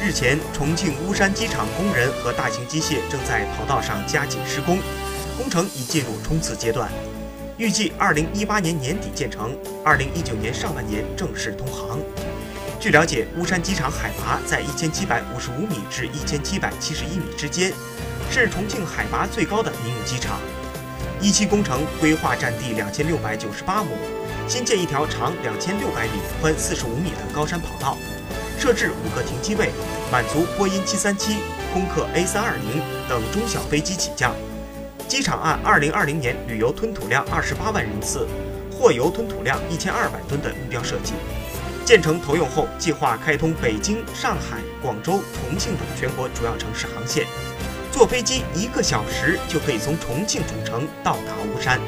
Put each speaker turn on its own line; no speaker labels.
日前，重庆巫山机场工人和大型机械正在跑道上加紧施工，工程已进入冲刺阶段，预计2018年年底建成，2019年上半年正式通航。据了解，巫山机场海拔在1755米至1771米之间，是重庆海拔最高的民用机场。一期工程规划占地2698亩，新建一条长2600米、宽45米的高山跑道。设置五个停机位，满足波音737、空客 A320 等中小飞机起降。机场按2020年旅游吞吐量28万人次、货邮吞吐量1200吨的目标设计。建成投用后，计划开通北京、上海、广州、重庆等全国主要城市航线。坐飞机一个小时就可以从重庆主城到达巫山。